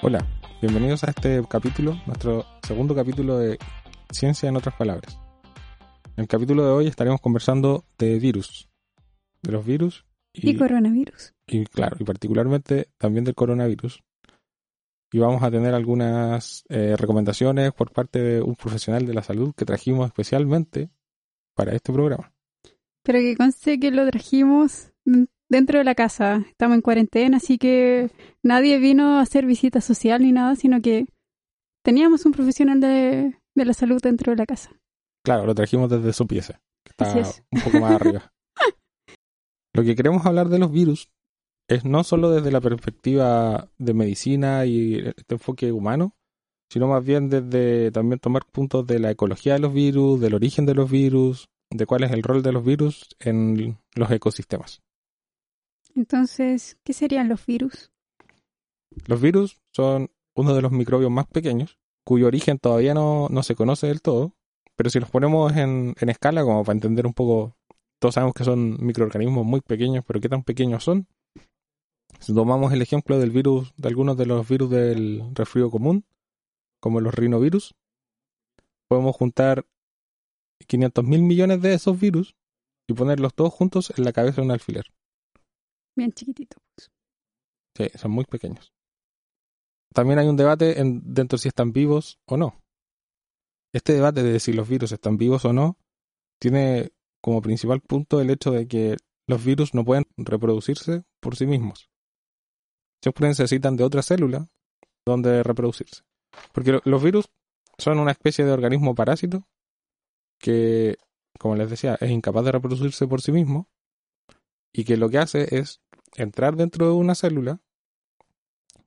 Hola, bienvenidos a este capítulo, nuestro segundo capítulo de Ciencia en otras palabras. En el capítulo de hoy estaremos conversando de virus, de los virus y, coronavirus. Y claro, y particularmente también del coronavirus. Y vamos a tener algunas eh, recomendaciones por parte de un profesional de la salud que trajimos especialmente para este programa. Pero que conste que lo trajimos dentro de la casa. Estamos en cuarentena, así que nadie vino a hacer visita social ni nada, sino que teníamos un profesional de, la salud dentro de la casa. Claro, lo trajimos desde su pieza, que está un poco más arriba. Lo que queremos hablar de los virus es no solo desde la perspectiva de medicina y este enfoque humano, sino más bien desde también tomar puntos de la ecología de los virus, del origen de los virus, de cuál es el rol de los virus en los ecosistemas. Entonces, ¿qué serían los virus? Los virus son uno de los microbios más pequeños, cuyo origen todavía no, se conoce del todo, pero si los ponemos en, en escala, como para entender un poco, todos sabemos que son microorganismos muy pequeños, pero ¿qué tan pequeños son? Si tomamos el ejemplo del virus, de algunos de los virus del resfrío común, como los rinovirus, podemos juntar 500 mil millones de esos virus y ponerlos todos juntos en la cabeza de un alfiler. Bien chiquititos. Sí, son muy pequeños. También hay un debate en, dentro de si están vivos o no. Este debate de si los virus están vivos o no tiene como principal punto el hecho de que los virus no pueden reproducirse por sí mismos. Siempre necesitan de otra célula donde reproducirse. Porque los virus son una especie de organismo parásito que, como les decía, es incapaz de reproducirse por sí mismo y que lo que hace es entrar dentro de una célula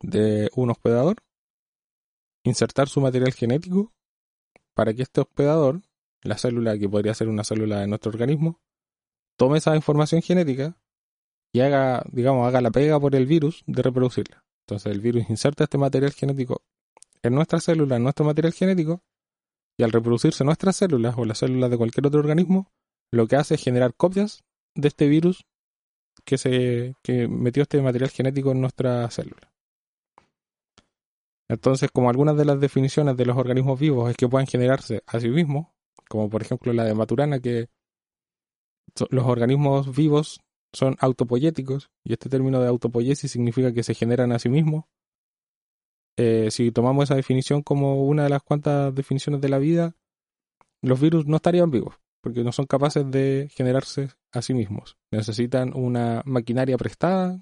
de un hospedador, insertar su material genético para que este hospedador, la célula que podría ser una célula de nuestro organismo, tome esa información genética y haga, digamos, haga la pega por el virus de reproducirla. Entonces el virus inserta este material genético en nuestra célula, en nuestro material genético, y al reproducirse nuestras células o las células de cualquier otro organismo, lo que hace es generar copias de este virus que, se, que metió este material genético en nuestra célula. Entonces, como algunas de las definiciones de los organismos vivos es que puedan generarse a sí mismos, como por ejemplo la de Maturana, que los organismos vivos son autopoyéticos, y este término de autopoiesis significa que se generan a sí mismos. Eh, si tomamos esa definición como una de las cuantas definiciones de la vida, los virus no estarían vivos porque no son capaces de generarse a sí mismos. Necesitan una maquinaria prestada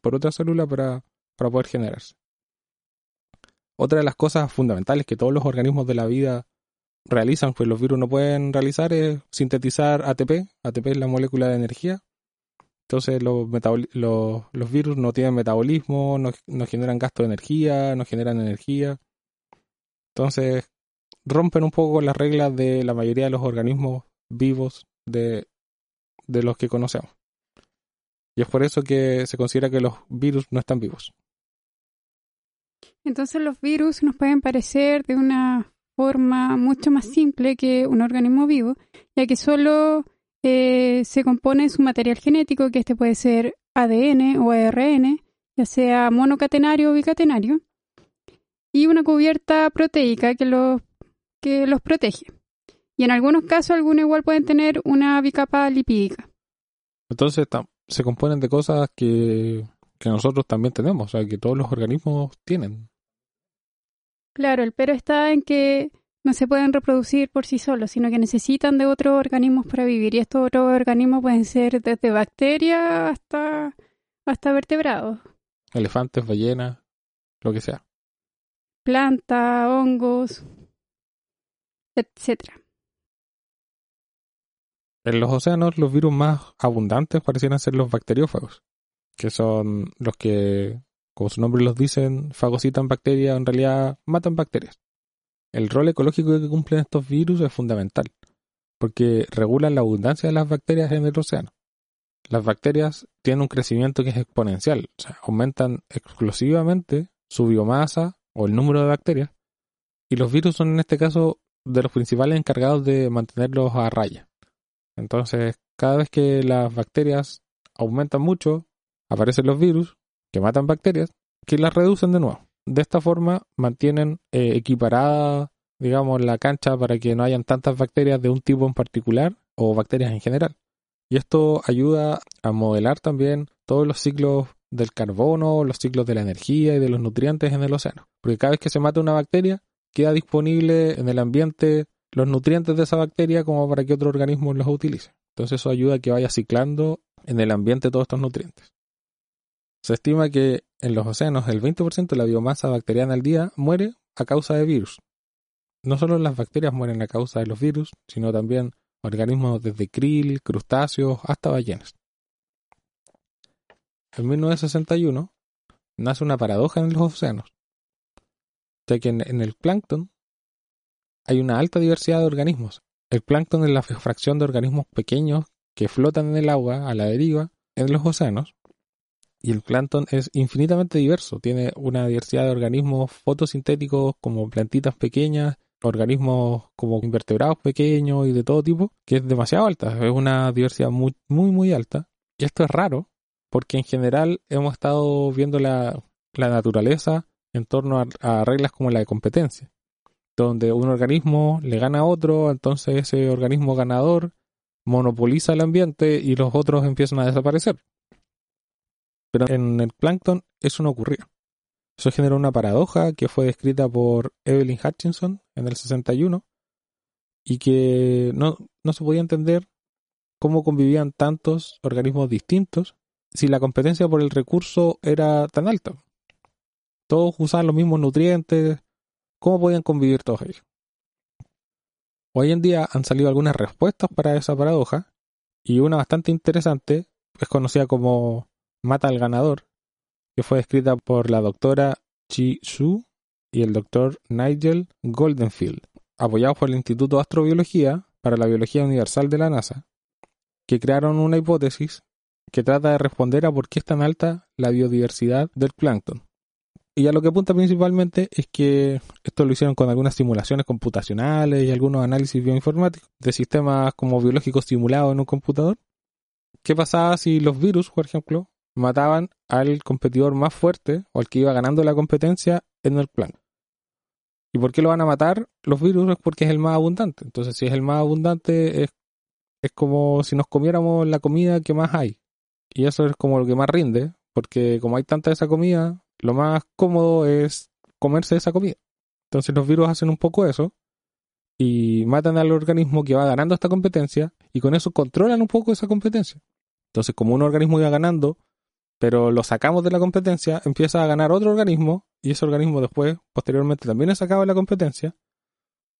por otra célula para, para poder generarse. Otra de las cosas fundamentales que todos los organismos de la vida realizan, pues los virus no pueden realizar, es sintetizar ATP. ATP es la molécula de energía. Entonces los, virus no tienen metabolismo, no generan gasto de energía, no generan energía. Entonces rompen un poco las reglas de la mayoría de los organismos vivos de, de los que conocemos. Y es por eso que se considera que los virus no están vivos. Entonces los virus nos pueden parecer de una forma mucho más simple que un organismo vivo, ya que solo eh, se compone su material genético, que este puede ser ADN o ARN, ya sea monocatenario o bicatenario, y una cubierta proteica que los, que los protege. Y en algunos casos, algunos igual pueden tener una bicapa lipídica. Entonces se componen de cosas que, nosotros también tenemos, o sea, que todos los organismos tienen. Claro, el pero está en que no se pueden reproducir por sí solos, sino que necesitan de otros organismos para vivir. Y estos otros organismos pueden ser desde bacterias hasta, hasta vertebrados. Elefantes, ballenas, lo que sea. Plantas, hongos, etcétera. En los océanos los virus más abundantes parecieran ser los bacteriófagos, que son los que, como su nombre los dicen, fagocitan bacterias, en realidad matan bacterias. El rol ecológico que cumplen estos virus es fundamental, porque regulan la abundancia de las bacterias en el océano. Las bacterias tienen un crecimiento que es exponencial, o sea, aumentan explosivamente su biomasa o el número de bacterias, y los virus son en este caso de los principales encargados de mantenerlos a raya. Entonces, cada vez que las bacterias aumentan mucho, aparecen los virus que matan bacterias que las reducen de nuevo. de esta forma mantienen eh, equiparada, digamos, la cancha para que no hayan tantas bacterias de un tipo en particular o bacterias en general. Y esto ayuda a modelar también todos los ciclos del carbono, los ciclos de la energía y de los nutrientes en el océano. Porque cada vez que se mata una bacteria, queda disponible en el ambiente los nutrientes de esa bacteria como para que otro organismo los utilice. Entonces eso ayuda a que vaya ciclando en el ambiente todos estos nutrientes. Se estima que en los océanos el 20% de la biomasa bacteriana al día muere a causa de virus. No solo las bacterias mueren a causa de los virus, sino también organismos desde krill, crustáceos hasta ballenas. En 1961 nace una paradoja en los océanos, ya que en, el plancton hay una alta diversidad de organismos. El plancton es la fracción de organismos pequeños que flotan en el agua a la deriva en los océanos. Y el plancton es infinitamente diverso. Tiene una diversidad de organismos fotosintéticos como plantitas pequeñas organismos como invertebrados pequeños y de todo tipo, que es demasiado alta, es una diversidad muy, muy, alta. Y esto es raro, porque en general hemos estado viendo la, naturaleza en torno a, reglas como la de competencia, donde un organismo le gana a otro, entonces ese organismo ganador monopoliza el ambiente y los otros empiezan a desaparecer. Pero en el plancton eso no ocurrió. Eso generó una paradoja que fue descrita por Evelyn Hutchinson en el 61 y que no, no se podía entender cómo convivían tantos organismos distintos si la competencia por el recurso era tan alta. Todos usaban los mismos nutrientes, ¿cómo podían convivir todos ellos? Hoy en día han salido algunas respuestas para esa paradoja y una bastante interesante es conocida como mata al ganador que fue escrita por la doctora Chi Su y el doctor Nigel Goldenfield, apoyados por el Instituto de Astrobiología para la Biología Universal de la NASA, que crearon una hipótesis que trata de responder a por qué es tan alta la biodiversidad del plancton. Y a lo que apunta principalmente es que esto lo hicieron con algunas simulaciones computacionales y algunos análisis bioinformáticos de sistemas como biológicos simulados en un computador. ¿Qué pasaba si los virus, por ejemplo, mataban al competidor más fuerte o al que iba ganando la competencia en el plan. ¿Y por qué lo van a matar los virus? Es porque es el más abundante. Entonces, si es el más abundante, es, es como si nos comiéramos la comida que más hay. Y eso es como lo que más rinde, porque como hay tanta de esa comida, lo más cómodo es comerse esa comida. Entonces los virus hacen un poco eso y matan al organismo que va ganando esta competencia y con eso controlan un poco esa competencia. Entonces como un organismo iba ganando, pero lo sacamos de la competencia, empieza a ganar otro organismo y ese organismo después, posteriormente, también es sacado de la competencia,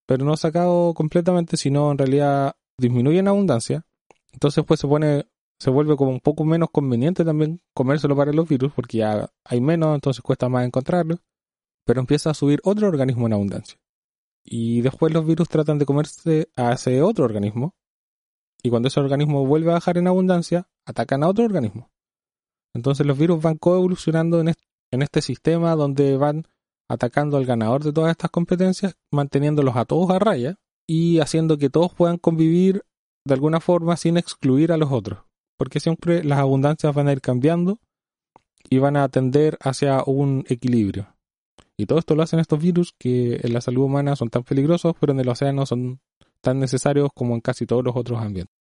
pero no sacado completamente, sino en realidad disminuye en abundancia. Entonces pues se pone, se vuelve como un poco menos conveniente también comérselo para los virus, porque ya hay menos, entonces cuesta más encontrarlo, pero empieza a subir otro organismo en abundancia. Y después los virus tratan de comerse a ese otro organismo, y cuando ese organismo vuelve a bajar en abundancia, atacan a otro organismo. Entonces los virus van coevolucionando en, en este sistema donde van atacando al ganador de todas estas competencias, manteniéndolos a todos a raya y haciendo que todos puedan convivir de alguna forma sin excluir a los otros. Porque siempre las abundancias van a ir cambiando y van a tender hacia un equilibrio. Y todo esto lo hacen estos virus que en la salud humana son tan peligrosos, pero en el océano son tan necesarios como en casi todos los otros ambientes.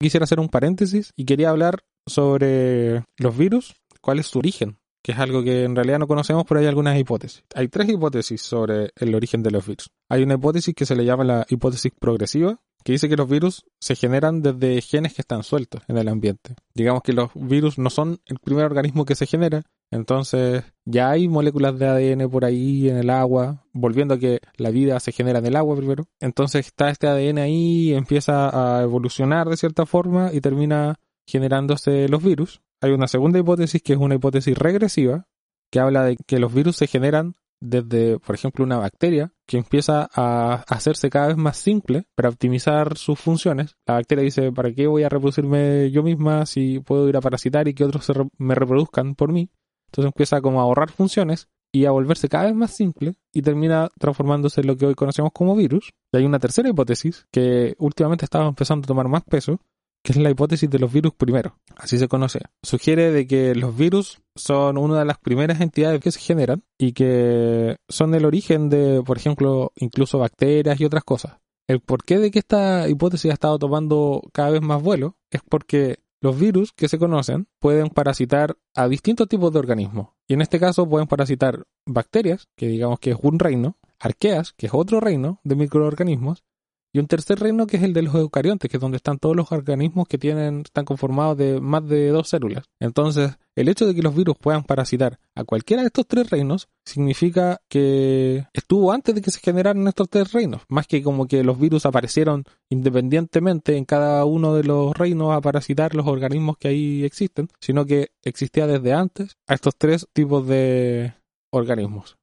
Quisiera hacer un paréntesis y quería hablar sobre los virus, cuál es su origen, que es algo que en realidad no conocemos, pero hay algunas hipótesis. Hay tres hipótesis sobre el origen de los virus. Hay una hipótesis que se le llama la hipótesis progresiva, que dice que los virus se generan desde genes que están sueltos en el ambiente. Digamos que los virus no son el primer organismo que se genera, entonces ya hay moléculas de ADN por ahí en el agua, volviendo a que la vida se genera en el agua primero. Entonces está este ADN ahí, empieza a evolucionar de cierta forma y termina generándose los virus. Hay una segunda hipótesis que es una hipótesis regresiva, que habla de que los virus se generan desde, por ejemplo, una bacteria que empieza a hacerse cada vez más simple para optimizar sus funciones. La bacteria dice, ¿para qué voy a reproducirme yo misma si puedo ir a parasitar y que otros me reproduzcan por mí? Entonces empieza como a ahorrar funciones y a volverse cada vez más simple y termina transformándose en lo que hoy conocemos como virus. Y hay una tercera hipótesis que últimamente estaba empezando a tomar más peso, que es la hipótesis de los virus primero, así se conoce. Sugiere de que los virus son una de las primeras entidades que se generan y que son el origen de, por ejemplo, incluso bacterias y otras cosas. El porqué de que esta hipótesis ha estado tomando cada vez más vuelo es porque los virus que se conocen pueden parasitar a distintos tipos de organismos. Y en este caso pueden parasitar bacterias, que digamos que es un reino, arqueas, que es otro reino de microorganismos, y un tercer reino que es el de los eucariontes, que es donde están todos los organismos que tienen, están conformados de más de dos células. Entonces, el hecho de que los virus puedan parasitar a cualquiera de estos tres reinos significa que estuvo antes de que se generaran estos tres reinos, más que como que los virus aparecieron independientemente en cada uno de los reinos a parasitar los organismos que ahí existen, sino que existía desde antes a estos tres tipos de organismos.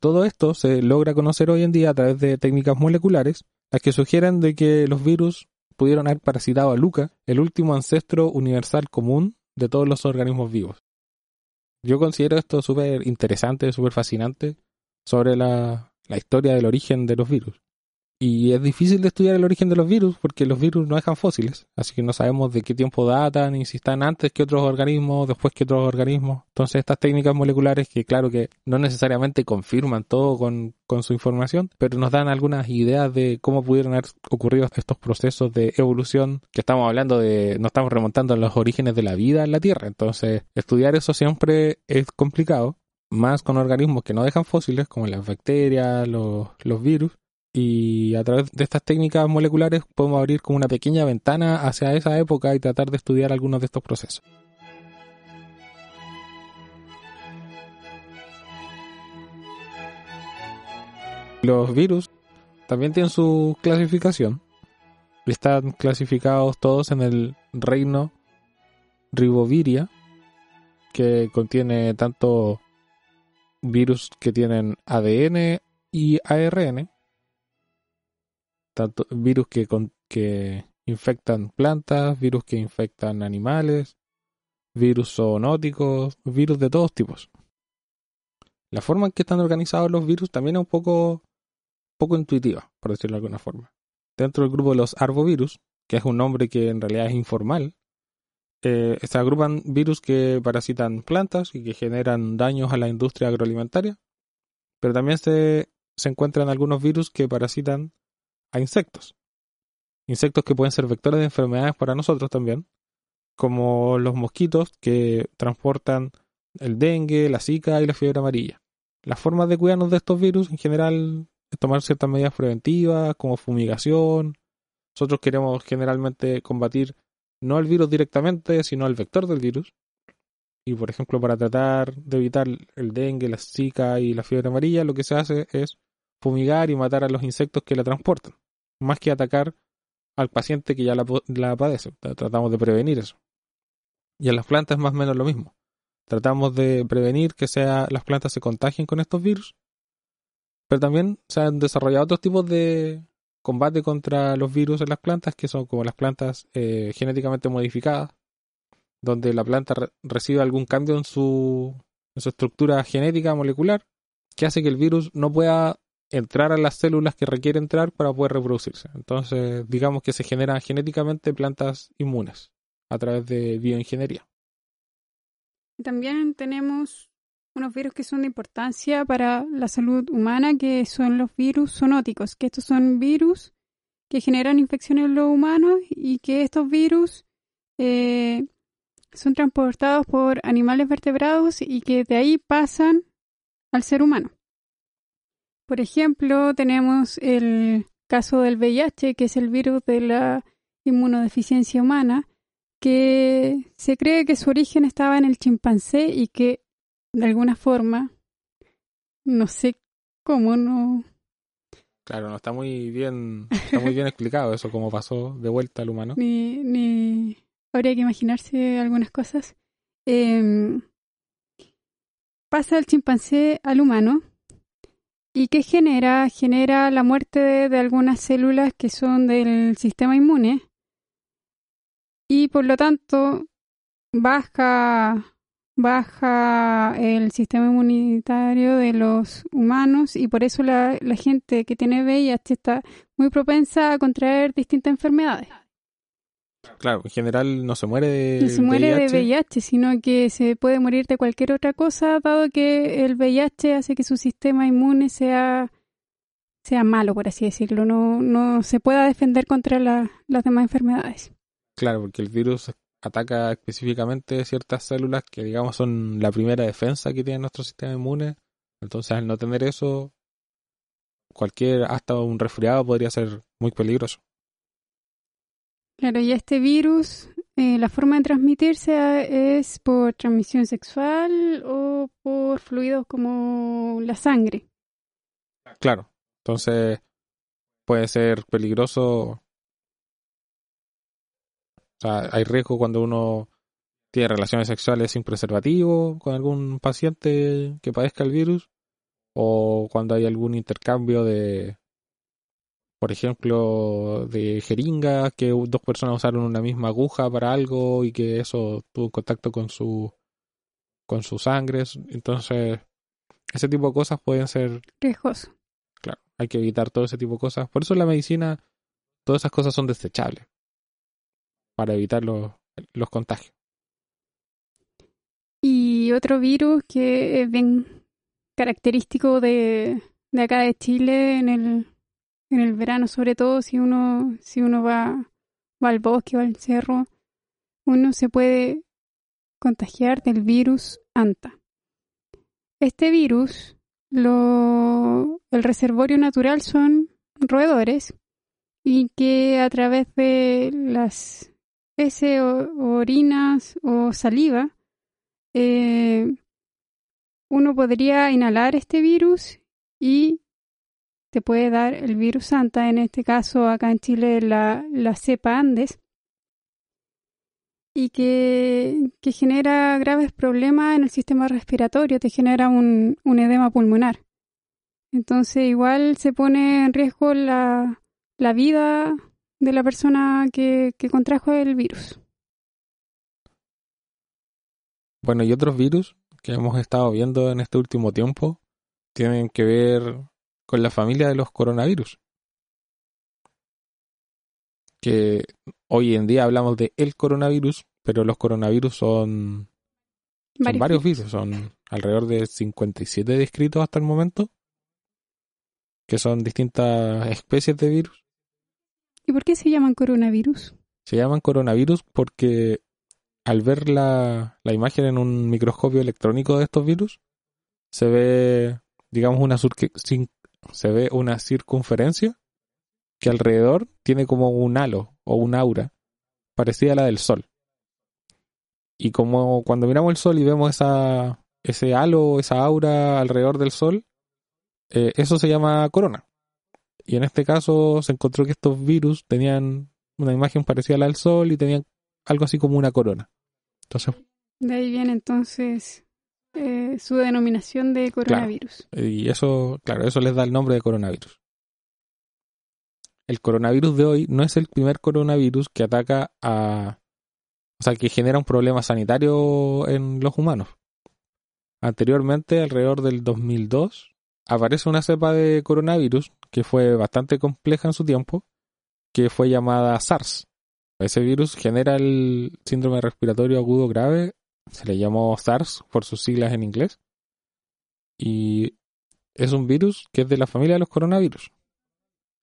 Todo esto se logra conocer hoy en día a través de técnicas moleculares las que sugieren de que los virus pudieron haber parasitado a Luca, el último ancestro universal común de todos los organismos vivos. Yo considero esto súper interesante, súper fascinante sobre la, la historia del origen de los virus. Y es difícil de estudiar el origen de los virus porque los virus no dejan fósiles, así que no sabemos de qué tiempo datan y si están antes que otros organismos, después que otros organismos. Entonces estas técnicas moleculares que claro que no necesariamente confirman todo con, su información, pero nos dan algunas ideas de cómo pudieron haber ocurrido estos procesos de evolución que estamos hablando de, no estamos remontando a los orígenes de la vida en la Tierra. Entonces estudiar eso siempre es complicado, más con organismos que no dejan fósiles como las bacterias, los, los virus y a través de estas técnicas moleculares podemos abrir como una pequeña ventana hacia esa época y tratar de estudiar algunos de estos procesos. Los virus también tienen su clasificación. Están clasificados todos en el reino Riboviria, que contiene tanto virus que tienen ADN y ARN, tanto virus que, que infectan plantas, virus que infectan animales, virus zoonóticos, virus de todos tipos. La forma en que están organizados los virus también es un poco, poco intuitiva, por decirlo de alguna forma. Dentro del grupo de los arbovirus, que es un nombre que en realidad es informal, eh, se agrupan virus que parasitan plantas y que generan daños a la industria agroalimentaria, pero también se, se encuentran algunos virus que parasitan a insectos. Insectos que pueden ser vectores de enfermedades para nosotros también, como los mosquitos que transportan el dengue, la zika y la fiebre amarilla. Las formas de cuidarnos de estos virus en general es tomar ciertas medidas preventivas como fumigación. Nosotros queremos generalmente combatir no el virus directamente, sino el vector del virus. Y por ejemplo, para tratar de evitar el dengue, la zika y la fiebre amarilla, lo que se hace es fumigar y matar a los insectos que la transportan, más que atacar al paciente que ya la, padece. Tratamos de prevenir eso. Y en las plantas más o menos lo mismo. Tratamos de prevenir que sea, las plantas se contagien con estos virus, pero también se han desarrollado otros tipos de combate contra los virus en las plantas, que son como las plantas eh, genéticamente modificadas, donde la planta recibe algún cambio en su, en su estructura genética molecular, que hace que el virus no pueda entrar a las células que requiere entrar para poder reproducirse. Entonces, digamos que se generan genéticamente plantas inmunes a través de bioingeniería. También tenemos unos virus que son de importancia para la salud humana, que son los virus zoonóticos, que estos son virus que generan infecciones en los humanos y que estos virus eh, son transportados por animales vertebrados y que de ahí pasan al ser humano. Por ejemplo, tenemos el caso del VIH, que es el virus de la inmunodeficiencia humana, que se cree que su origen estaba en el chimpancé y que de alguna forma, no sé cómo no. Claro, no está muy bien, está muy bien explicado eso, cómo pasó de vuelta al humano. Ni, ni habría que imaginarse algunas cosas. Em, pasa el chimpancé al humano ¿Y qué genera? Genera la muerte de, algunas células que son del sistema inmune y por lo tanto baja, baja el sistema inmunitario de los humanos y por eso la, la gente que tiene VIH está muy propensa a contraer distintas enfermedades. Claro, en general no se muere de No se muere VIH. de VIH, sino que se puede morir de cualquier otra cosa, dado que el VIH hace que su sistema inmune sea, sea malo, por así decirlo. No, no se pueda defender contra la- las demás enfermedades. Claro, porque el virus ataca específicamente ciertas células que, digamos, son la primera defensa que tiene nuestro sistema inmune. Entonces, al no tener eso, cualquier, hasta un resfriado podría ser muy peligroso. Claro, y este virus, eh, la forma de transmitirse es por transmisión sexual o por fluidos como la sangre. Claro, entonces puede ser peligroso. O sea, hay riesgo cuando uno tiene relaciones sexuales sin preservativo con algún paciente que padezca el virus o cuando hay algún intercambio de, por ejemplo, de jeringas que dos personas usaron una misma aguja para algo y que eso tuvo contacto con su con su sangre. Entonces, ese tipo de cosas pueden ser Riesgoso. Claro, hay que evitar todo ese tipo de cosas. Por eso en la medicina, todas esas cosas son desechables. Para evitar los, los contagios. Y otro virus que es bien característico de, de acá de Chile en el, en el verano, sobre todo si uno, si uno va, va al bosque o al cerro, uno se puede contagiar del virus ANTA. Este virus, lo, el reservorio natural son roedores y que a través de las heces orinas o saliva eh, uno podría inhalar este virus y te puede dar el virus Santa, en este caso acá en Chile la, la cepa Andes, y que, que genera graves problemas en el sistema respiratorio, te genera un, un edema pulmonar. Entonces igual se pone en riesgo la, la vida de la persona que, que contrajo el virus. Bueno, y otros virus que hemos estado viendo en este último tiempo tienen que ver con la familia de los coronavirus. Que hoy en día hablamos de el coronavirus, pero los coronavirus son, son Varios varios virus. son alrededor de 57 descritos hasta el momento, que son distintas especies de virus. ¿Y por qué se llaman coronavirus? Se llaman coronavirus porque al ver la, la imagen en un microscopio electrónico de estos virus, se ve, digamos, una, se ve una circunferencia que alrededor tiene como un halo o un aura parecida a la del Sol. Y como cuando miramos el Sol y vemos esa, ese halo, esa aura alrededor del Sol, eh, eso se llama corona. Y en este caso se encontró que estos virus tenían una imagen parecida a la del Sol y tenían algo así como una corona. Entonces, De ahí viene entonces eh, su denominación de coronavirus. y eso, claro, eso les da el nombre de coronavirus. El coronavirus de hoy no es el primer coronavirus que ataca a... O sea, que genera un problema sanitario en los humanos. Anteriormente, alrededor del 2002, aparece una cepa de coronavirus que fue bastante compleja en su tiempo, que fue llamada SARS. Ese virus genera el síndrome respiratorio agudo grave, se le llamó SARS por sus siglas en inglés, y es un virus que es de la familia de los coronavirus.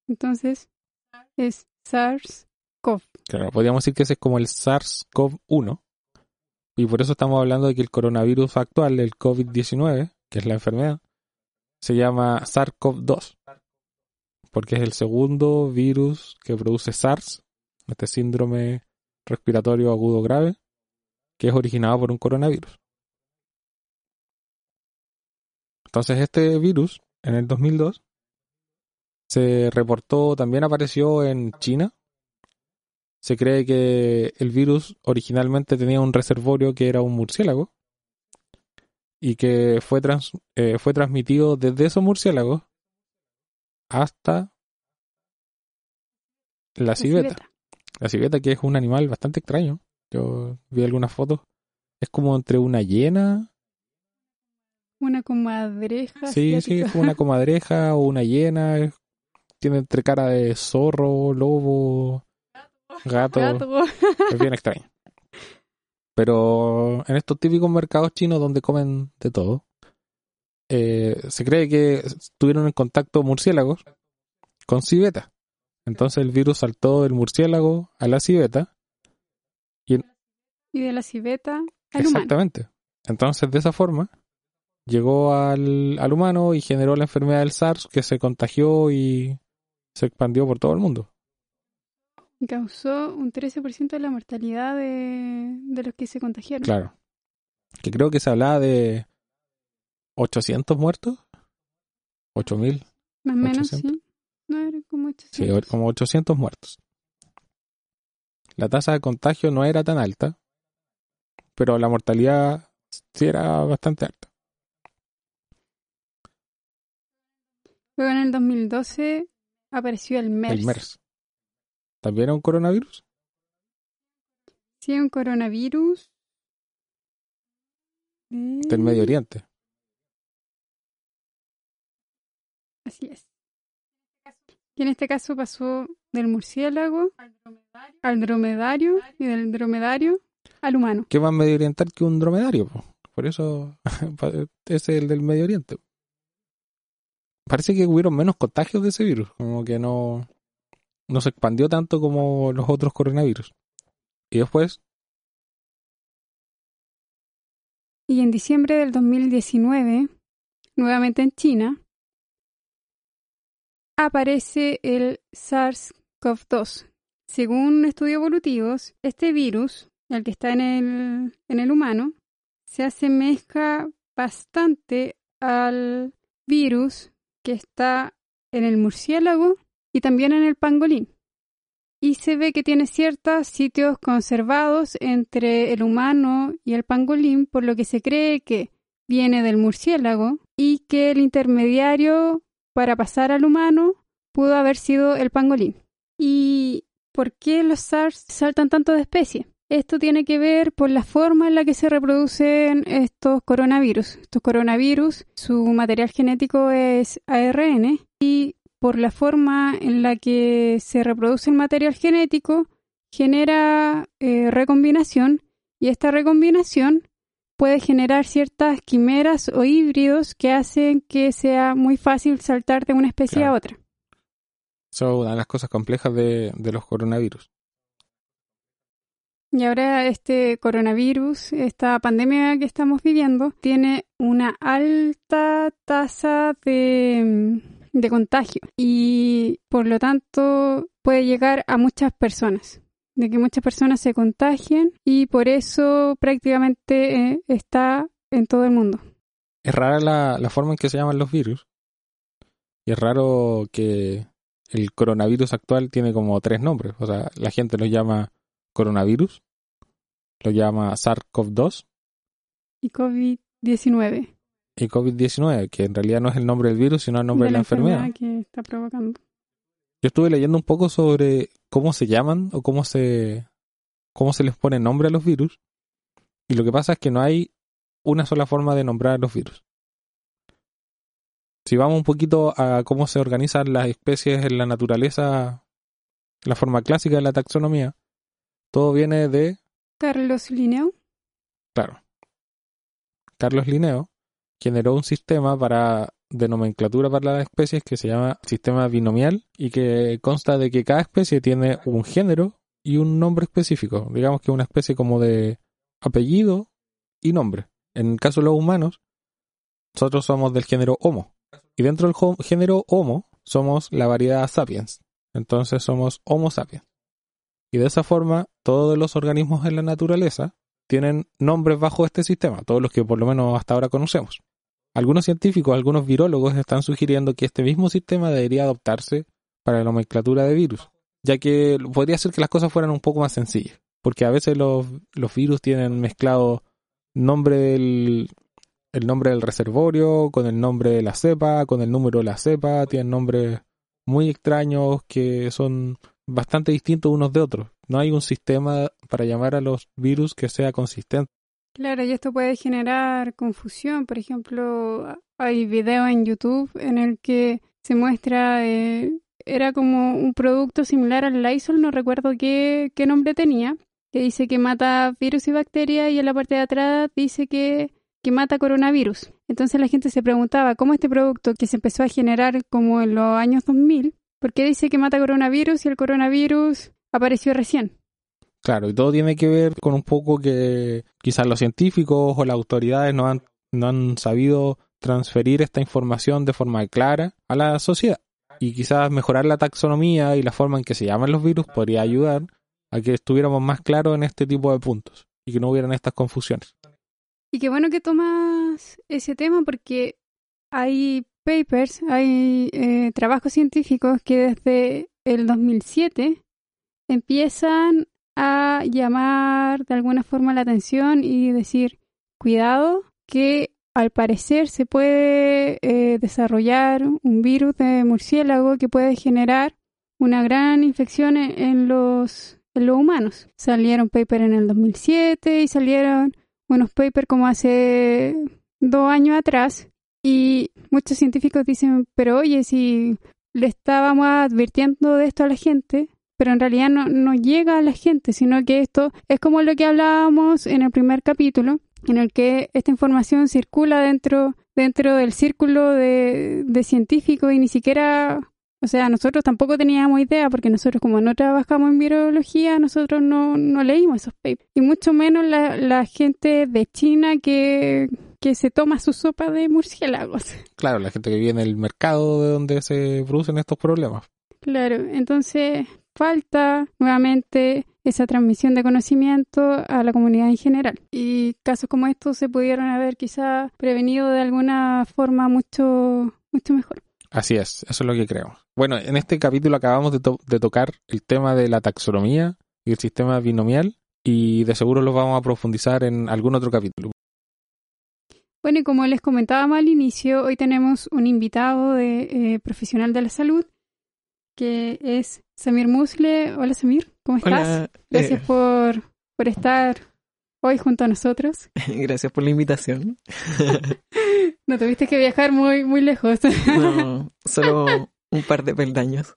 Entonces es SARS-CoV. Claro, podríamos decir que ese es como el SARS-CoV-1, y por eso estamos hablando de que el coronavirus actual, el COVID-19, que es la enfermedad, se llama SARS-CoV-2, porque es el segundo virus que produce SARS, este síndrome respiratorio agudo grave, que es originado por un coronavirus. Entonces este virus, en el 2002, se reportó, también apareció en China. Se cree que el virus originalmente tenía un reservorio que era un murciélago y que fue, trans- eh, fue transmitido desde esos murciélagos hasta la civeta. civeta. La civeta, que es un animal bastante extraño. Yo vi algunas fotos. Es como entre una hiena. Una comadreja. Sí, sí, es como una comadreja o una hiena. Tiene entre cara de zorro, lobo. gato. Gato. Es bien extraño. Pero en estos típicos mercados chinos donde comen de todo, eh, se cree que tuvieron en contacto murciélagos con civeta. Entonces el virus saltó del murciélago a la civeta. Y de la civeta al humano. Exactamente. Entonces de esa forma llegó al, al humano y generó la enfermedad del SARS que se contagió y se expandió por todo el mundo. Y causó un 13% de la mortalidad de, de los que se contagiaron. Claro. Que creo que se hablaba de 800 muertos. 8000. Más o menos, 800. sí. No, era como Sí, 800. como 800 muertos. La tasa de contagio no era tan alta, pero la mortalidad sí era bastante alta. Luego en el 2012 apareció el MERS. El MERS. ¿También era un coronavirus? Sí, un coronavirus. de- Del Medio Oriente. Así es. Y en este caso pasó del murciélago al dromedario y del dromedario al humano. ¿Qué más medio oriental que un dromedario? po? Por eso es el del Medio Oriente. Parece que hubieron menos contagios de ese virus, como que no, no se expandió tanto como los otros coronavirus. Y después, Y en diciembre del 2019, nuevamente en China, aparece el SARS-CoV-2. Según estudios evolutivos, este virus, el que está en el, en el humano, se asemeja bastante al virus que está en el murciélago y también en el pangolín. Y se ve que tiene ciertos sitios conservados entre el humano y el pangolín, por lo que se cree que viene del murciélago y que el intermediario para pasar al humano pudo haber sido el pangolín. ¿Y por qué los SARS saltan tanto de especie? Esto tiene que ver por la forma en la que se reproducen estos coronavirus. Estos coronavirus, su material genético es ARN y por la forma en la que se reproduce el material genético genera eh, recombinación y esta recombinación puede generar ciertas quimeras o híbridos que hacen que sea muy fácil saltar de una especie Claro. a otra. son una de las cosas complejas de, de los coronavirus. Y ahora este coronavirus, esta pandemia que estamos viviendo, tiene una alta tasa de, de contagio y por lo tanto puede llegar a muchas personas, de que muchas personas se contagien y por eso prácticamente eh, está en todo el mundo. Es rara la, la forma en que se llaman los virus. Y es raro que el coronavirus actual tiene como tres nombres. O sea, la gente los llama coronavirus, lo llama SARS-CoV-2 Y COVID-19. y COVID-19, que en realidad no es el nombre del virus, sino el nombre de, la, enfermedad. que está provocando. Yo estuve leyendo un poco sobre cómo se llaman o cómo se, cómo se les pone nombre a los virus. Y lo que pasa es que no hay una sola forma de nombrar a los virus. Si vamos un poquito a cómo se organizan las especies en la naturaleza, la forma clásica de la taxonomía, todo viene de, Carlos Linneo. claro, Carlos Linneo generó un sistema para de nomenclatura para las especies que se llama sistema binomial y que consta de que cada especie tiene un género y un nombre específico. Digamos que una especie como de apellido y nombre. En el caso de los humanos, nosotros somos del género Homo. Y dentro del género Homo somos la variedad Sapiens. Entonces somos Homo sapiens. Y de esa forma, todos los organismos en la naturaleza tienen nombres bajo este sistema, todos los que por lo menos hasta ahora conocemos. Algunos científicos, algunos virólogos están sugiriendo que este mismo sistema debería adoptarse para la nomenclatura de virus, ya que podría ser que las cosas fueran un poco más sencillas, porque a veces los, los virus tienen mezclado nombre del el nombre del reservorio con el nombre de la cepa, con el número de la cepa, tienen nombres muy extraños que son bastante distintos unos de otros. No hay un sistema para llamar a los virus que sea consistente. Claro, y esto puede generar confusión. Por ejemplo, hay video en YouTube en el que se muestra eh, era como un producto similar al Lysol, no recuerdo qué, qué nombre tenía, que dice que mata virus y bacterias y en la parte de atrás dice que, que mata coronavirus. Entonces la gente se preguntaba cómo este producto que se empezó a generar como en los años 2000, ¿por qué dice que mata coronavirus y el coronavirus apareció recién? Claro, y todo tiene que ver con un poco que quizás los científicos o las autoridades no han, no han sabido transferir esta información de forma clara a la sociedad. Y quizás mejorar la taxonomía y la forma en que se llaman los virus podría ayudar a que estuviéramos más claros en este tipo de puntos y que no hubieran estas confusiones. Y qué bueno que tomas ese tema porque hay papers, hay eh, trabajos científicos que desde el 2007 empiezan a llamar de alguna forma la atención y decir, cuidado, que al parecer se puede eh, desarrollar un virus de murciélago que puede generar una gran infección en, los, en los humanos. Salieron papers en el 2007 y salieron unos papers como hace dos años atrás y muchos científicos dicen, pero oye, si le estábamos advirtiendo de esto a la gente, pero en realidad no, no llega a la gente, sino que esto es como lo que hablábamos en el primer capítulo, en el que esta información circula dentro, dentro del círculo de, de científicos y ni siquiera, o sea, nosotros tampoco teníamos idea porque nosotros como no trabajamos en virología, nosotros no, no leímos esos papers. Y mucho menos la, la gente de China que, que se toma su sopa de murciélagos. Claro, la gente que vive en el mercado de donde se producen estos problemas. Claro, entonces falta nuevamente esa transmisión de conocimiento a la comunidad en general. Y casos como estos se pudieron haber quizá prevenido de alguna forma mucho, mucho mejor. Así es, eso es lo que creo. Bueno, en este capítulo acabamos de, de tocar el tema de la taxonomía y el sistema binomial y de seguro lo vamos a profundizar en algún otro capítulo. Bueno, y como les comentábamos al inicio, hoy tenemos un invitado de eh, profesional de la salud que es Samir Musle. Hola Samir, ¿cómo estás? Gracias eh. por, por estar hoy junto a nosotros. Gracias por la invitación. no tuviste que viajar muy, muy lejos. no, solo un par de peldaños.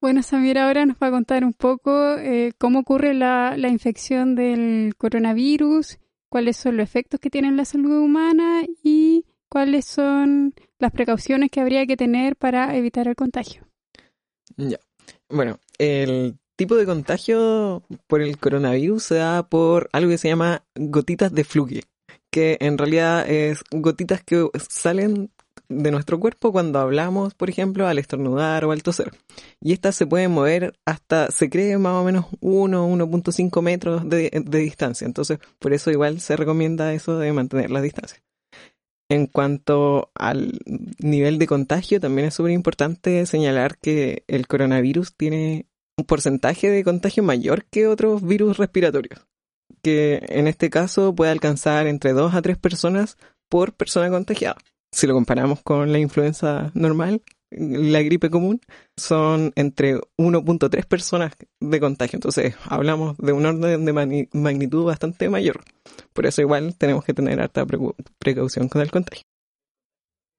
Bueno, Samir ahora nos va a contar un poco eh, cómo ocurre la, la infección del coronavirus, cuáles son los efectos que tiene en la salud humana y cuáles son las precauciones que habría que tener para evitar el contagio. Ya. Bueno, el tipo de contagio por el coronavirus se da por algo que se llama gotitas de fluke, que en realidad es gotitas que salen de nuestro cuerpo cuando hablamos, por ejemplo, al estornudar o al toser. Y estas se pueden mover hasta, se cree más o menos 1, 1.5 metros de, de distancia. Entonces, por eso igual se recomienda eso de mantener la distancia. En cuanto al nivel de contagio, también es súper importante señalar que el coronavirus tiene un porcentaje de contagio mayor que otros virus respiratorios, que en este caso puede alcanzar entre 2 a 3 personas por persona contagiada. Si lo comparamos con la influenza normal, la gripe común, son entre 1.3 personas de contagio. Entonces hablamos de un orden de magnitud bastante mayor. Por eso igual tenemos que tener harta precaución con el contagio.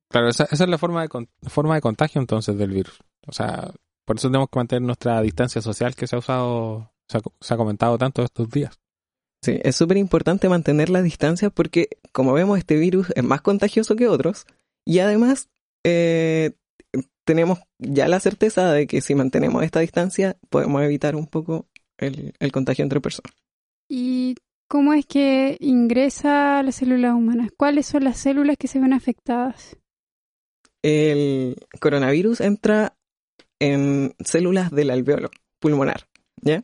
Claro, esa, esa es la forma de, forma de contagio entonces del virus. O sea, por eso tenemos que mantener nuestra distancia social que se ha usado, se ha, se ha comentado tanto estos días. Sí, es súper importante mantener la distancia porque, como vemos, este virus es más contagioso que otros y además eh, tenemos ya la certeza de que si mantenemos esta distancia podemos evitar un poco el, el contagio entre personas. ¿Y cómo es que ingresa a las células humanas? ¿Cuáles son las células que se ven afectadas? El coronavirus entra en células del alveolo pulmonar, ¿ya?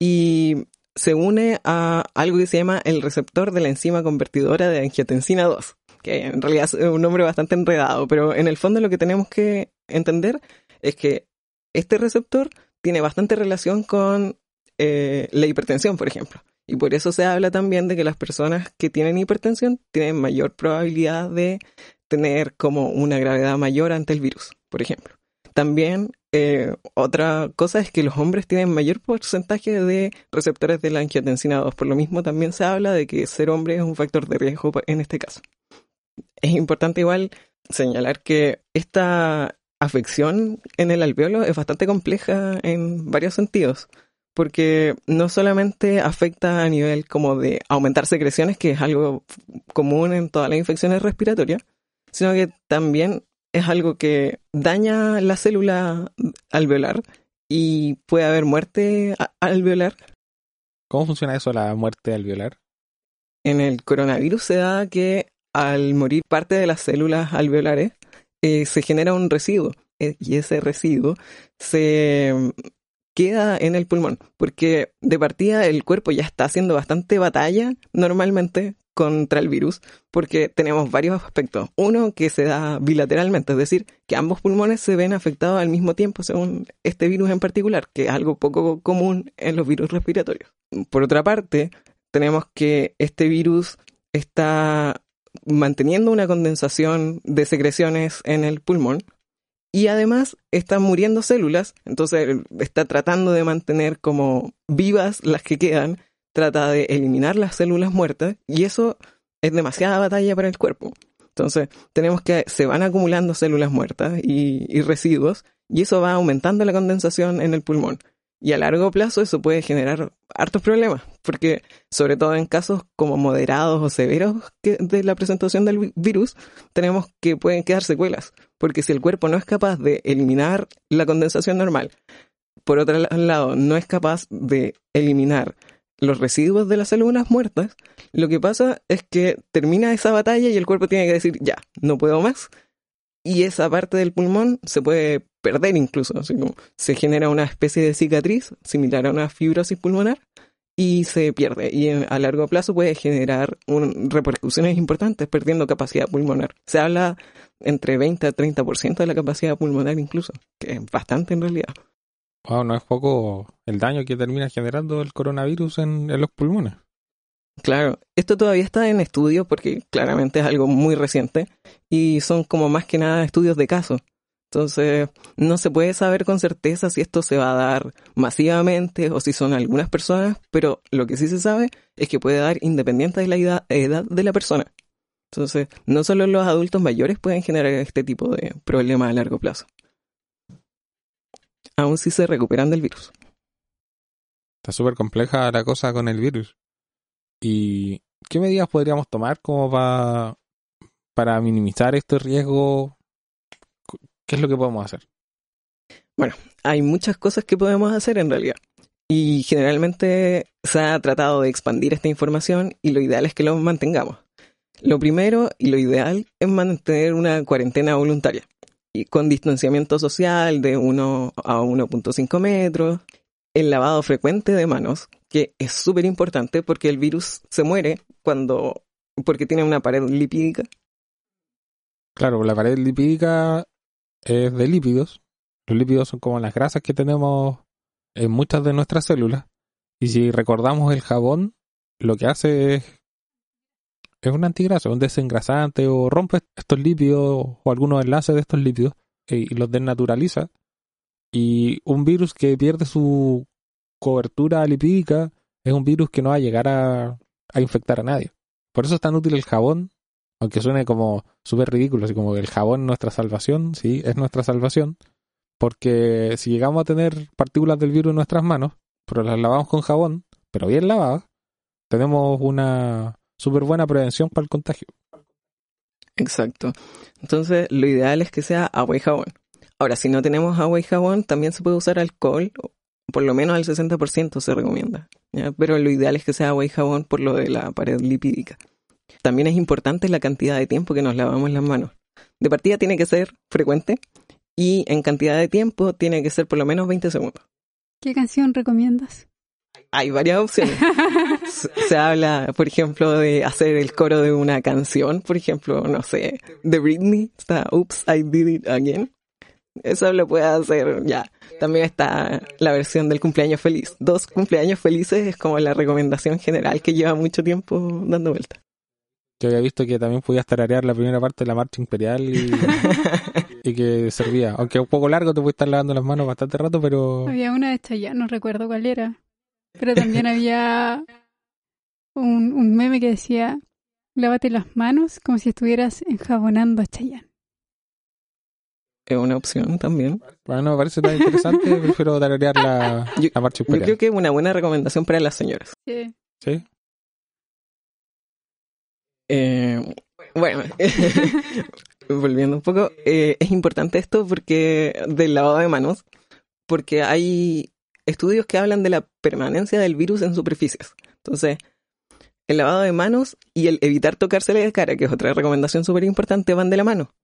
Y se une a algo que se llama el receptor de la enzima convertidora de angiotensina 2, que en realidad es un nombre bastante enredado, pero en el fondo lo que tenemos que entender es que este receptor tiene bastante relación con eh, la hipertensión, por ejemplo. Y por eso se habla también de que las personas que tienen hipertensión tienen mayor probabilidad de tener como una gravedad mayor ante el virus, por ejemplo. También eh, otra cosa es que los hombres tienen mayor porcentaje de receptores de la angiotensina 2. Por lo mismo también se habla de que ser hombre es un factor de riesgo en este caso. Es importante igual señalar que esta afección en el alveolo es bastante compleja en varios sentidos, porque no solamente afecta a nivel como de aumentar secreciones, que es algo común en todas las infecciones respiratorias, sino que también es algo que daña la célula alveolar y puede haber muerte alveolar. ¿Cómo funciona eso, la muerte alveolar? En el coronavirus se da que al morir parte de las células alveolares, eh, se genera un residuo eh, y ese residuo se mm, queda en el pulmón, porque de partida el cuerpo ya está haciendo bastante batalla normalmente contra el virus, porque tenemos varios aspectos. Uno que se da bilateralmente, es decir, que ambos pulmones se ven afectados al mismo tiempo según este virus en particular, que es algo poco común en los virus respiratorios. Por otra parte, tenemos que este virus está manteniendo una condensación de secreciones en el pulmón y además están muriendo células, entonces está tratando de mantener como vivas las que quedan, trata de eliminar las células muertas y eso es demasiada batalla para el cuerpo. Entonces tenemos que se van acumulando células muertas y, y residuos y eso va aumentando la condensación en el pulmón. Y a largo plazo eso puede generar hartos problemas, porque sobre todo en casos como moderados o severos de la presentación del virus, tenemos que pueden quedar secuelas, porque si el cuerpo no es capaz de eliminar la condensación normal, por otro lado no es capaz de eliminar los residuos de las células muertas, lo que pasa es que termina esa batalla y el cuerpo tiene que decir, ya, no puedo más, y esa parte del pulmón se puede perder incluso, así como se genera una especie de cicatriz similar a una fibrosis pulmonar y se pierde y a largo plazo puede generar repercusiones importantes perdiendo capacidad pulmonar. Se habla entre 20 a 30% de la capacidad pulmonar incluso, que es bastante en realidad. Wow, no es poco el daño que termina generando el coronavirus en los pulmones. Claro, esto todavía está en estudio porque claramente es algo muy reciente y son como más que nada estudios de caso. Entonces, no se puede saber con certeza si esto se va a dar masivamente o si son algunas personas, pero lo que sí se sabe es que puede dar independiente de la edad, de la persona. Entonces, no solo los adultos mayores pueden generar este tipo de problemas a largo plazo. Aún si se recuperan del virus. Está súper compleja la cosa con el virus. ¿Y qué medidas podríamos tomar como para, para minimizar este riesgo? ¿Qué es lo que podemos hacer? Bueno, hay muchas cosas que podemos hacer en realidad. Y generalmente se ha tratado de expandir esta información y lo ideal es que lo mantengamos. Lo primero y lo ideal es mantener una cuarentena voluntaria y con distanciamiento social de 1 a 1.5 metros, el lavado frecuente de manos, que es súper importante porque el virus se muere cuando porque tiene una pared lipídica. Claro, la pared lipídica es de lípidos. Los lípidos son como las grasas que tenemos en muchas de nuestras células. Y si recordamos el jabón, lo que hace es, es un antigrasa, un desengrasante o rompe estos lípidos o algunos enlaces de estos lípidos y los desnaturaliza y un virus que pierde su cobertura lipídica es un virus que no va a llegar a, infectar a nadie. Por eso es tan útil el jabón, aunque suene como súper ridículo, así como que el jabón es nuestra salvación, sí, es nuestra salvación, porque si llegamos a tener partículas del virus en nuestras manos, pero las lavamos con jabón, pero bien lavadas, tenemos una súper buena prevención para el contagio. Exacto. Entonces, lo ideal es que sea agua y jabón. Ahora, si no tenemos agua y jabón, también se puede usar alcohol, por lo menos al 60% se recomienda. Pero lo ideal es que sea agua y jabón por lo de la pared lipídica. También es importante la cantidad de tiempo que nos lavamos las manos. De partida tiene que ser frecuente y en cantidad de tiempo tiene que ser por lo menos 20 segundos. ¿Qué canción recomiendas? Hay varias opciones. se, habla, por ejemplo, de hacer el coro de una canción, por ejemplo, no sé, de Britney, está Oops, I Did It Again. Eso lo puede hacer ya. También está la versión del cumpleaños feliz. Dos cumpleaños felices es como la recomendación general que lleva mucho tiempo dando vuelta. Yo había visto que también podías tararear la primera parte de la marcha imperial y, que servía. Aunque un poco largo, te puedes estar lavando las manos bastante rato, pero... Había una de estas ya, no recuerdo cuál era. Pero también había un, un meme que decía, lávate las manos como si estuvieras enjabonando a Chayanne. es una opción también. Bueno, me parece tan interesante, prefiero tararear la, Yo- la marcha Yo imperial. creo que es una buena recomendación para las señoras. Sí. Sí. Eh, bueno, volviendo un poco, eh, es importante esto porque del lavado de manos, porque hay estudios que hablan de la permanencia del virus en superficies. Entonces, el lavado de manos y el evitar tocársele de cara, que es otra recomendación súper importante, van de la mano.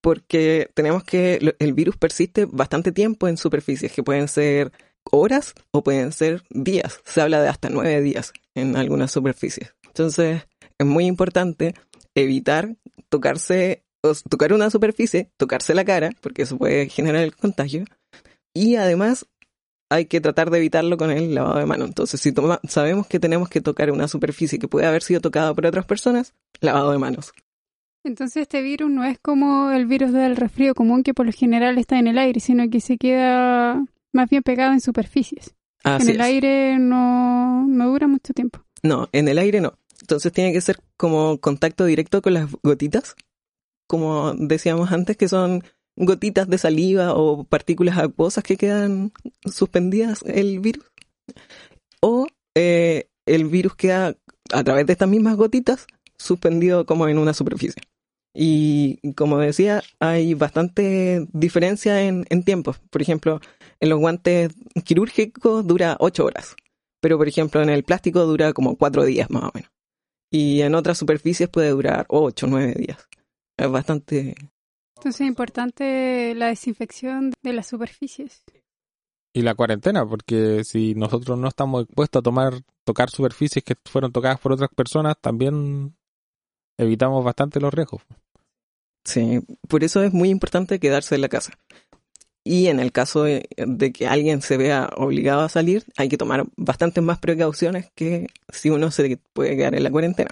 Porque tenemos que el virus persiste bastante tiempo en superficies, que pueden ser horas o pueden ser días. Se habla de hasta nueve días en algunas superficies. Entonces, es muy importante evitar tocarse, tocar una superficie, tocarse la cara, porque eso puede generar el contagio. Y además hay que tratar de evitarlo con el lavado de mano. Entonces, si toma- sabemos que tenemos que tocar una superficie que puede haber sido tocada por otras personas, lavado de manos. Entonces este virus no es como el virus del resfrío común que por lo general está en el aire, sino que se queda más bien pegado en superficies. Así en el es. aire no, no dura mucho tiempo. No, en el aire no. Entonces tiene que ser como contacto directo con las gotitas, como decíamos antes, que son gotitas de saliva o partículas acuosas que quedan suspendidas el virus. O eh, el virus queda a través de estas mismas gotitas suspendido como en una superficie. Y como decía, hay bastante diferencia en, en tiempos. Por ejemplo, en los guantes quirúrgicos dura 8 horas pero por ejemplo en el plástico dura como cuatro días más o menos. Y en otras superficies puede durar ocho, nueve días. Es bastante... Entonces es importante la desinfección de las superficies. Y la cuarentena, porque si nosotros no estamos expuestos a tomar, tocar superficies que fueron tocadas por otras personas, también evitamos bastante los riesgos. Sí, por eso es muy importante quedarse en la casa. Y en el caso de, que alguien se vea obligado a salir, hay que tomar bastantes más precauciones que si uno se puede quedar en la cuarentena.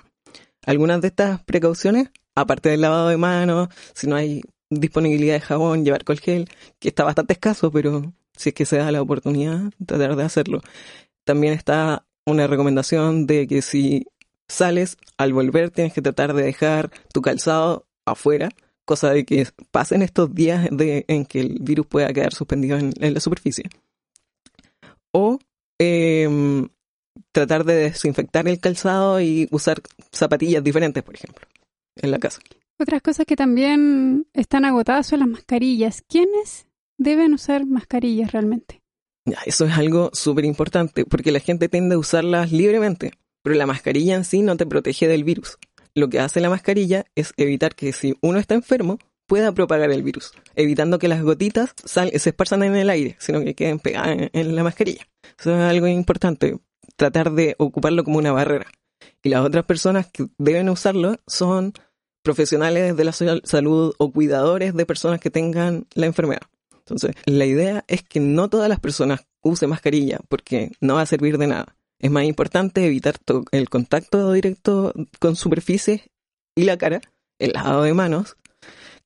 Algunas de estas precauciones, aparte del lavado de manos, si no hay disponibilidad de jabón, llevar alcohol gel, que está bastante escaso, pero si es que se da la oportunidad, tratar de hacerlo. También está una recomendación de que si sales, al volver tienes que tratar de dejar tu calzado afuera, cosa de que pasen estos días de, en que el virus pueda quedar suspendido en, en la superficie. O em, tratar de desinfectar el calzado y usar zapatillas diferentes, por ejemplo, en la casa. Otras cosas que también están agotadas son las mascarillas. ¿Quiénes deben usar mascarillas realmente? Eso es algo súper importante, porque la gente tiende a usarlas libremente, pero la mascarilla en sí no te protege del virus. Lo que hace la mascarilla es evitar que si uno está enfermo, pueda propagar el virus, evitando que las gotitas sal- se esparzan en el aire, sino que queden pegadas en, la mascarilla. Eso es algo importante, tratar de ocuparlo como una barrera. Y las otras personas que deben usarlo son profesionales de la sal- salud o cuidadores de personas que tengan la enfermedad. Entonces, la idea es que no todas las personas usen mascarilla porque no va a servir de nada. Es más importante evitar el contacto directo con superficies y la cara, el lavado de manos,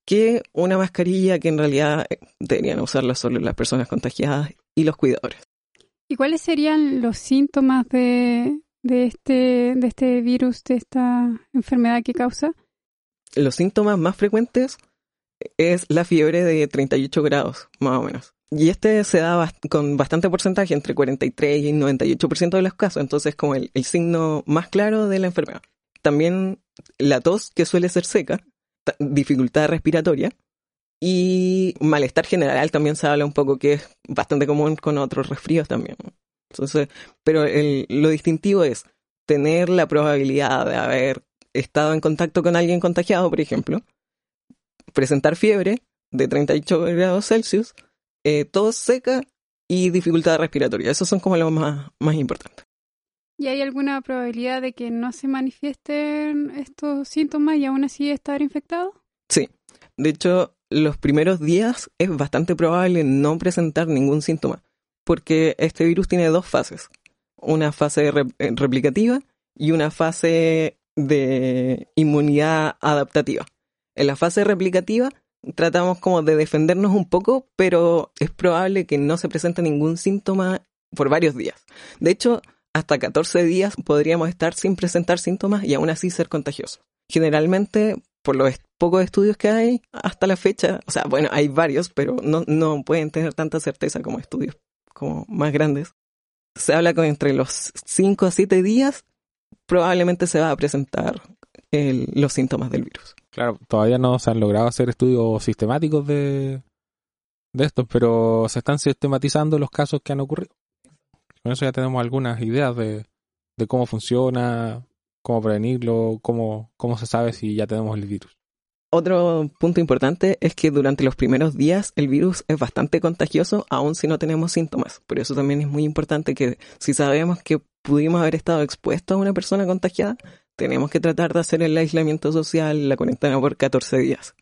que una mascarilla que en realidad eh, deberían usarla solo las personas contagiadas y los cuidadores. ¿Y cuáles serían los síntomas de, de, este, de este virus, de esta enfermedad que causa? Los síntomas más frecuentes es la fiebre de 38 grados, más o menos. Y este se da con bastante porcentaje, entre 43 y 98% de los casos, entonces es como el, el signo más claro de la enfermedad. También la tos, que suele ser seca, ta- dificultad respiratoria y malestar general también se habla un poco, que es bastante común con otros resfríos también. Entonces, pero el- lo distintivo es tener la probabilidad de haber estado en contacto con alguien contagiado, por ejemplo, presentar fiebre de 38 grados Celsius, eh, tos seca y dificultad respiratoria. Esos son como los más, más importantes. ¿Y hay alguna probabilidad de que no se manifiesten estos síntomas y aún así estar infectado? Sí, de hecho, los primeros días es bastante probable no presentar ningún síntoma, porque este virus tiene dos fases, una fase re- eh, replicativa y una fase de inmunidad adaptativa. En la fase replicativa tratamos como de defendernos un poco, pero es probable que no se presente ningún síntoma por varios días. De hecho, hasta 14 días podríamos estar sin presentar síntomas y aún así ser contagiosos. Generalmente, por lo, est- pocos estudios que hay hasta la fecha, o sea, bueno, hay varios, pero no, no pueden tener tanta certeza como estudios como más grandes. Se habla con entre los 5 a 7 días probablemente se va a presentar el- los síntomas del virus. Claro, todavía no se han logrado hacer estudios sistemáticos de, de estos, pero se están sistematizando los casos que han ocurrido. Con eso ya tenemos algunas ideas de, de cómo funciona, cómo prevenirlo, cómo, cómo se sabe si ya tenemos el virus. Otro punto importante es que durante los primeros días el virus es bastante contagioso aun si no tenemos síntomas. Por eso también es muy importante que si sabemos que pudimos haber estado expuestos a una persona contagiada, tenemos que tratar de hacer el aislamiento social, la cuarentena por 14 días.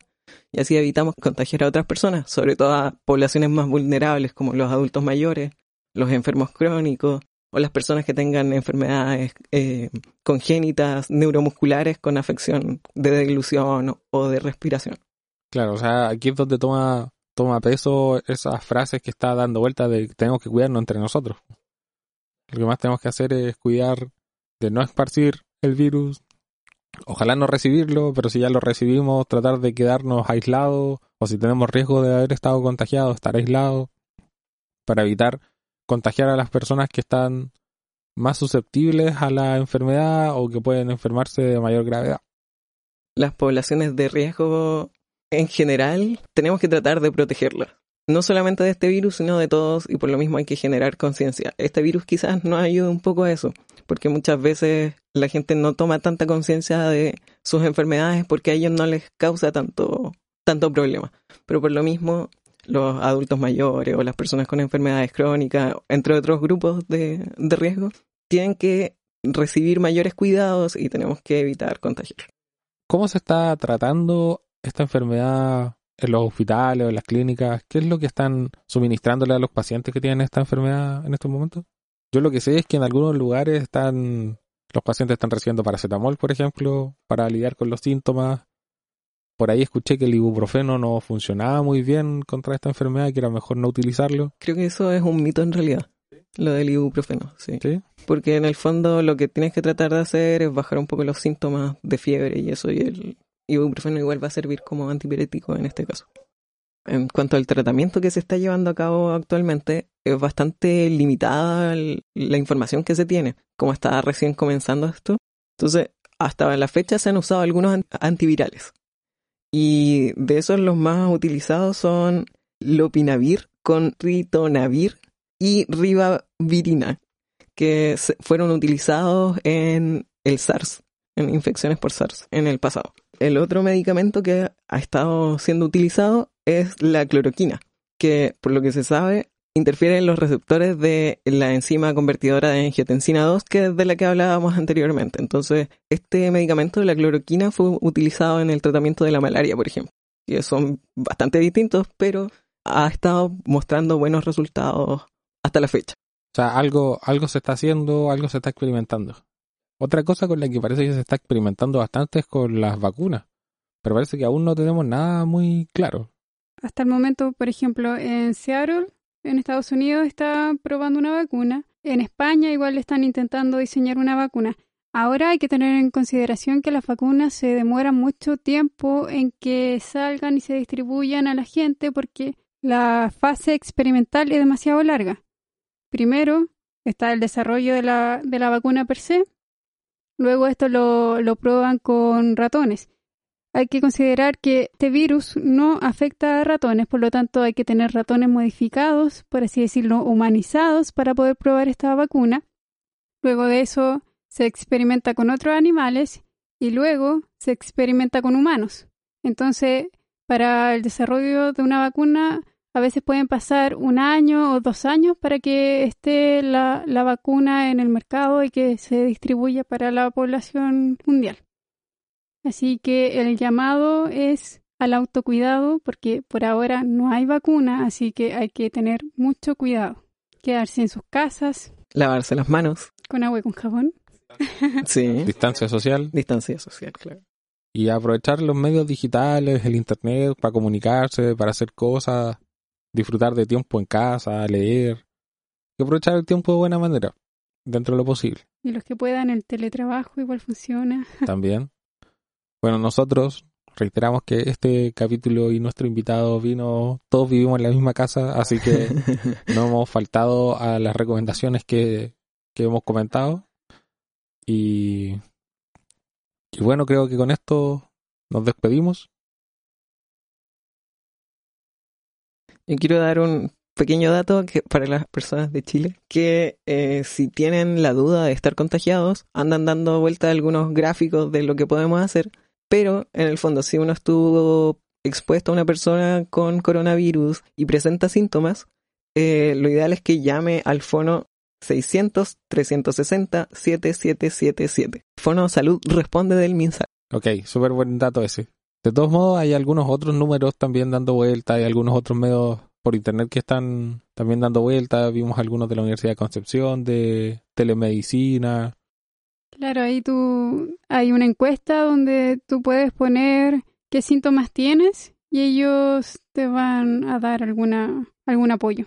Y así evitamos contagiar a otras personas, sobre todo a poblaciones más vulnerables como los adultos mayores, los enfermos crónicos o las personas que tengan enfermedades eh, congénitas neuromusculares con afección de deglución o de respiración. Claro, o sea, aquí es donde toma, toma peso esas frases que está dando vuelta de que tenemos que cuidarnos entre nosotros. Lo que más tenemos que hacer es cuidar de no esparcir el virus, ojalá no recibirlo, pero si ya lo recibimos, tratar de quedarnos aislados, o si tenemos riesgo de haber estado contagiados, estar aislados, para evitar contagiar a las personas que están más susceptibles a la enfermedad o que pueden enfermarse de mayor gravedad. Las poblaciones de riesgo en general tenemos que tratar de protegerlas. No solamente de este virus, sino de todos, y por lo mismo hay que generar conciencia. Este virus quizás nos ayude un poco a eso, porque muchas veces la gente no toma tanta conciencia de sus enfermedades porque a ellos no les causa tanto, tanto problema. Pero por lo mismo, los adultos mayores o las personas con enfermedades crónicas, entre otros grupos de, de riesgo, tienen que recibir mayores cuidados y tenemos que evitar contagiar. ¿Cómo se está tratando esta enfermedad en los hospitales o en las clínicas? ¿Qué es lo que están suministrándole a los pacientes que tienen esta enfermedad en estos momentos? Yo lo que sé es que en algunos lugares están los pacientes están recibiendo paracetamol, por ejemplo, para lidiar con los síntomas. Por ahí escuché que el ibuprofeno no funcionaba muy bien contra esta enfermedad y que era mejor no utilizarlo. Creo que eso es un mito en realidad, lo del ibuprofeno, sí. ¿Sí? Porque en el fondo lo que tienes que tratar de hacer es bajar un poco los síntomas de fiebre y eso, y el ibuprofeno igual va a servir como antipirético en este caso. En cuanto al tratamiento que se está llevando a cabo actualmente, es bastante limitada la información que se tiene, como está recién comenzando esto. Entonces, hasta la fecha se han usado algunos an- antivirales. Y de esos los más utilizados son lopinavir con ritonavir y ribavirina, que fueron utilizados en el SARS, en infecciones por SARS en el pasado. El otro medicamento que ha estado siendo utilizado es la cloroquina, que por lo que se sabe interfiere en los receptores de la enzima convertidora de angiotensina 2, que es de la que hablábamos anteriormente. Entonces, este medicamento, la cloroquina, fue utilizado en el tratamiento de la malaria, por ejemplo. Que son bastante distintos, pero ha estado mostrando buenos resultados hasta la fecha. O sea, algo, algo se está haciendo, algo se está experimentando. Otra cosa con la que parece que se está experimentando bastante es con las vacunas. Pero parece que aún no tenemos nada muy claro. Hasta el momento, por ejemplo, en Seattle, en Estados Unidos, está probando una vacuna. En España igual están intentando diseñar una vacuna. Ahora hay que tener en consideración que las vacunas se demoran mucho tiempo en que salgan y se distribuyan a la gente porque la fase experimental es demasiado larga. Primero está el desarrollo de la, de la vacuna per se. Luego esto lo, lo prueban con ratones hay que considerar que este virus no afecta a ratones, por lo tanto hay que tener ratones modificados, por así decirlo, humanizados para poder probar esta vacuna. Luego de eso se experimenta con otros animales y luego se experimenta con humanos. Entonces, para el desarrollo de una vacuna, a veces pueden pasar un año o dos años para que esté la, la vacuna en el mercado y que se distribuya para la población mundial. Así que el llamado es al autocuidado porque por ahora no hay vacuna, así que hay que tener mucho cuidado. Quedarse en sus casas Lavarse las manos. con agua y con jabón. Sí. Distancia social Distancia social, claro. y aprovechar los medios digitales, el internet para comunicarse, para hacer cosas, disfrutar de tiempo en casa, leer. Y aprovechar el tiempo de buena manera, dentro de lo posible. Y los que puedan, el teletrabajo igual funciona. también. Bueno, nosotros, reiteramos que este capítulo y nuestro invitado vino, todos vivimos en la misma casa, así que no hemos faltado a las recomendaciones que, que hemos comentado. Y, y bueno, creo que con esto nos despedimos. Yo quiero dar un pequeño dato que para las personas de Chile, que eh, si tienen la duda de estar contagiados, andan dando vuelta algunos gráficos de lo que podemos hacer, pero en el fondo si uno estuvo expuesto a una persona con coronavirus y presenta síntomas, eh, lo ideal es que llame al fono 600-360-7777. Fono Salud responde del MinSal. Ok, súper buen dato ese. De todos modos, hay algunos otros números también dando vuelta, hay algunos otros medios por internet que están también dando vuelta. Vimos algunos de la Universidad de Concepción, de telemedicina. Claro, ahí tú hay una encuesta donde tú puedes poner qué síntomas tienes y ellos te van a dar alguna algún apoyo.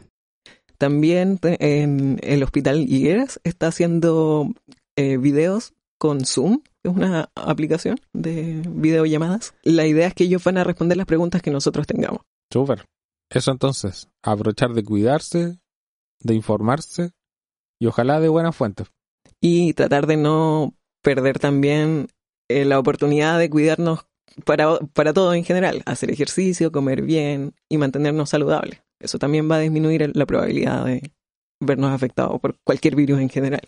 También en el Hospital Higueras está haciendo eh, videos con Zoom, es una aplicación de videollamadas. La idea es que ellos van a responder las preguntas que nosotros tengamos. Súper. Eso entonces, aprovechar de cuidarse, de informarse y ojalá de buenas fuentes. Y tratar de no perder también eh, la oportunidad de cuidarnos para, para todo en general, hacer ejercicio, comer bien y mantenernos saludables. Eso también va a disminuir la probabilidad de vernos afectados por cualquier virus en general.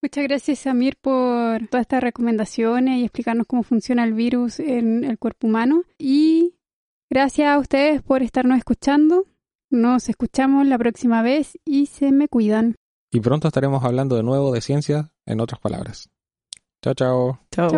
Muchas gracias, Samir, por todas estas recomendaciones y explicarnos cómo funciona el virus en el cuerpo humano. Y gracias a ustedes por estarnos escuchando. Nos escuchamos la próxima vez y se me cuidan. Y pronto estaremos hablando de nuevo de ciencia, en otras palabras. Chao, chao. Chao.